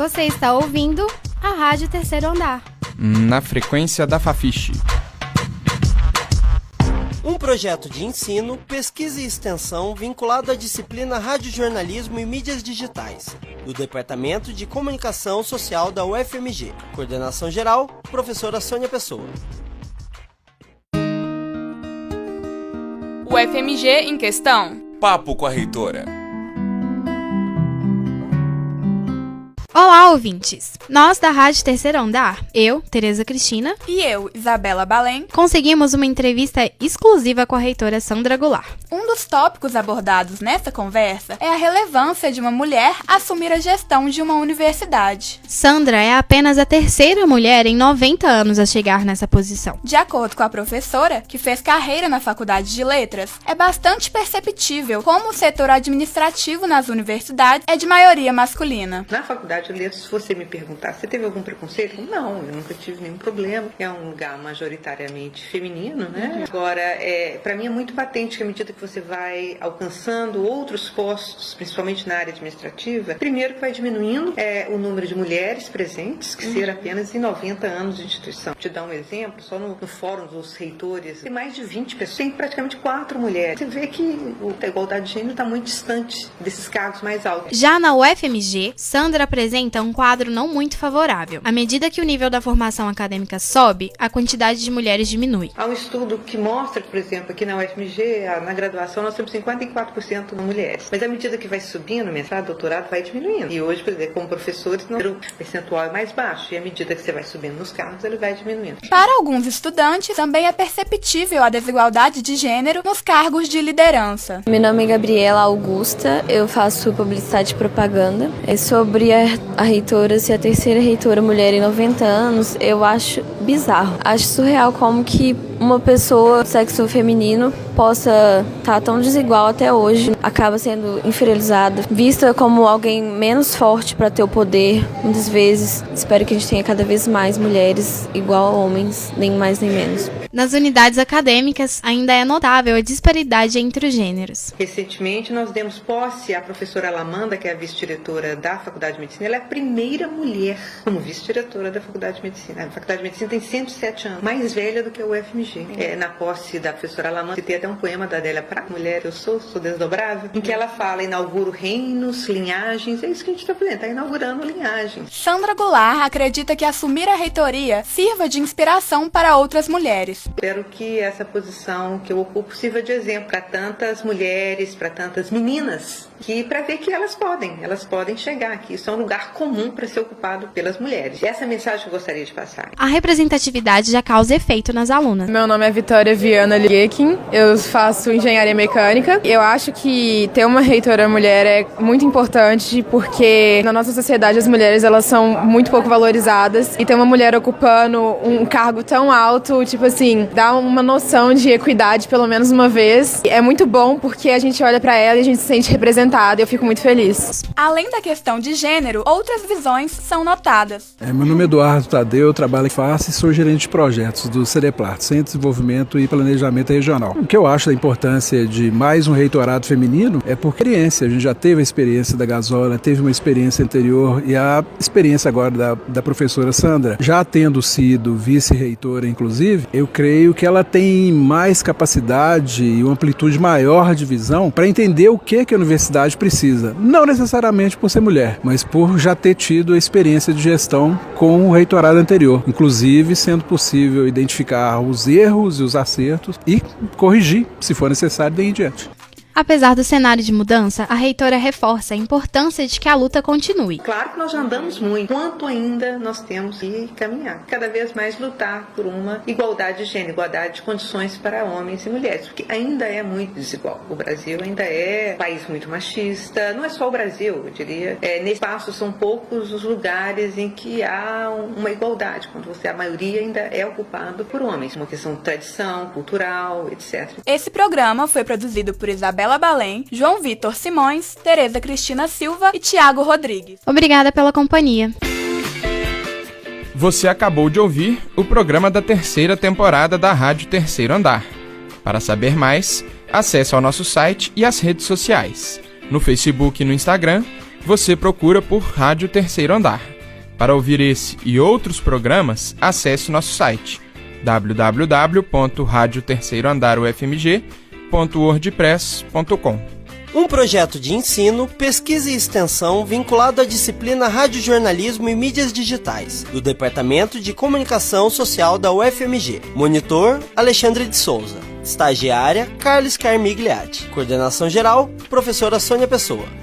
Você está ouvindo a Rádio Terceiro Andar. Na frequência da Fafiche. Um projeto de ensino, pesquisa e extensão vinculado à disciplina Radiojornalismo e Mídias Digitais, do Departamento de Comunicação Social da UFMG. Coordenação geral, professora Sônia Pessoa. UFMG em questão. Papo com a reitora. Olá, ouvintes! Nós da Rádio Terceiro Andar, eu, Tereza Cristina, E eu, Isabela Balém. conseguimos uma entrevista exclusiva com a reitora Sandra Goulart. Um dos tópicos abordados nessa conversa é a relevância de uma mulher assumir a gestão de uma universidade. Sandra é apenas a terceira mulher em 90 anos a chegar nessa posição. De acordo com a professora, que fez carreira na Faculdade de Letras, é bastante perceptível como o setor administrativo nas universidades é de maioria masculina. Na faculdade de letras, se você me perguntar, você teve algum preconceito? Não, eu nunca tive nenhum problema. É um lugar majoritariamente feminino, né? Agora, é, para mim é muito patente que à medida que você vai alcançando outros postos, principalmente na área administrativa, primeiro que vai diminuindo é, o número de mulheres presentes, que ser apenas em 90 anos de instituição. Te dar um exemplo, só no, no fórum dos reitores, tem mais de 20 pessoas, tem praticamente quatro mulheres. Você vê que a igualdade de gênero está muito distante desses cargos mais altos. Já na UFMG, Sandra apresenta um quadro não muito favorável. À medida que o nível da formação acadêmica sobe, a quantidade de mulheres diminui. Há um estudo que mostra, por exemplo, aqui na UFMG, na graduação, nós temos 54% de mulheres. Mas à medida que vai subindo, mestrado, doutorado, vai diminuindo. E hoje, por exemplo, como professores, o percentual é mais baixo. E à medida que você vai subindo nos cargos, ele vai diminuindo. Para alguns estudantes, também é perceptível a desigualdade de gênero nos cargos de liderança. Meu nome é Gabriela Augusta, eu faço publicidade e propaganda. É sobre a, a reitora ser a terceira reitora mulher em 90 anos, eu acho bizarro. Acho surreal como que uma pessoa do sexo feminino possa estar tão desigual até hoje, acaba sendo inferiorizada, vista como alguém menos forte para ter o poder, muitas vezes. Espero que a gente tenha cada vez mais mulheres igual a homens, nem mais nem menos. Nas unidades acadêmicas, ainda é notável a disparidade entre os gêneros. Recentemente, nós demos posse à professora Alamanda, que é a vice-diretora da Faculdade de Medicina. Ela é a primeira mulher como vice-diretora da Faculdade de Medicina. A Faculdade de Medicina tem 107 anos, mais velha do que a UFMG. É, na posse da professora Alamanda, tem até um poema da Adélia Prá, Mulher, eu sou, sou desdobrável, em que ela fala, inauguro reinos, linhagens. É isso que a gente está fazendo, está inaugurando linhagens. Sandra Goulart acredita que assumir a reitoria sirva de inspiração para outras mulheres. Espero que essa posição que eu ocupo sirva de exemplo para tantas mulheres, para tantas meninas, que para ver que elas podem, elas podem chegar aqui. Isso é um lugar comum para ser ocupado pelas mulheres. Essa é a mensagem que eu gostaria de passar. A representatividade já causa efeito nas alunas. Meu nome é Vitória Viana Liekin, eu faço engenharia mecânica. Eu acho que ter uma reitora mulher é muito importante porque na nossa sociedade as mulheres elas são muito pouco valorizadas e ter uma mulher ocupando um cargo tão alto, tipo assim, dá uma noção de equidade pelo menos uma vez. É muito bom porque a gente olha pra ela e a gente se sente representada e eu fico muito feliz. Além da questão de gênero, outras visões são notadas. É, meu nome é Eduardo Tadeu, eu trabalho em FACE e sou gerente de projetos do CEDEPLAR, Centro de Desenvolvimento e Planejamento Regional. O que eu acho da importância de mais um reitorado feminino é por experiência. A gente já teve a experiência da Gasola, teve uma experiência anterior e a experiência agora da, da professora Sandra. Já tendo sido vice-reitora, inclusive, eu creio que ela tem mais capacidade e uma amplitude maior de visão para entender o que, que a universidade precisa. Não necessariamente por ser mulher, mas por já ter tido a experiência de gestão com o reitorado anterior, inclusive sendo possível identificar os erros e os acertos e corrigir, se for necessário, daí em diante. Apesar do cenário de mudança, a reitora reforça a importância de que a luta continue. Claro que nós já andamos muito, quanto ainda nós temos que caminhar. Cada vez mais lutar por uma igualdade de gênero, igualdade de condições para homens e mulheres, porque ainda é muito desigual. O Brasil ainda é um país muito machista, não é só o Brasil, eu diria. É, nesse espaço são poucos os lugares em que há uma igualdade, quando você a maioria ainda é ocupado por homens, uma questão de tradição, cultural, etc. Esse programa foi produzido por Isabela Balém, João Vitor Simões, Tereza Cristina Silva e Tiago Rodrigues. Obrigada pela companhia. Você acabou de ouvir o programa da terceira temporada da Rádio Terceiro Andar. Para saber mais, acesse ao nosso site e as redes sociais. No Facebook e no Instagram, você procura por Rádio Terceiro Andar. Para ouvir esse e outros programas, acesse nosso site www.radioterceiroandarufmg.wordpress.com. Um projeto de ensino, pesquisa e extensão vinculado à disciplina Radiojornalismo e Mídias Digitais, do Departamento de Comunicação Social da UFMG. Monitor, Alexandre de Souza. Estagiária, Carlos Carmigliati. Coordenação geral, professora Sônia Pessoa.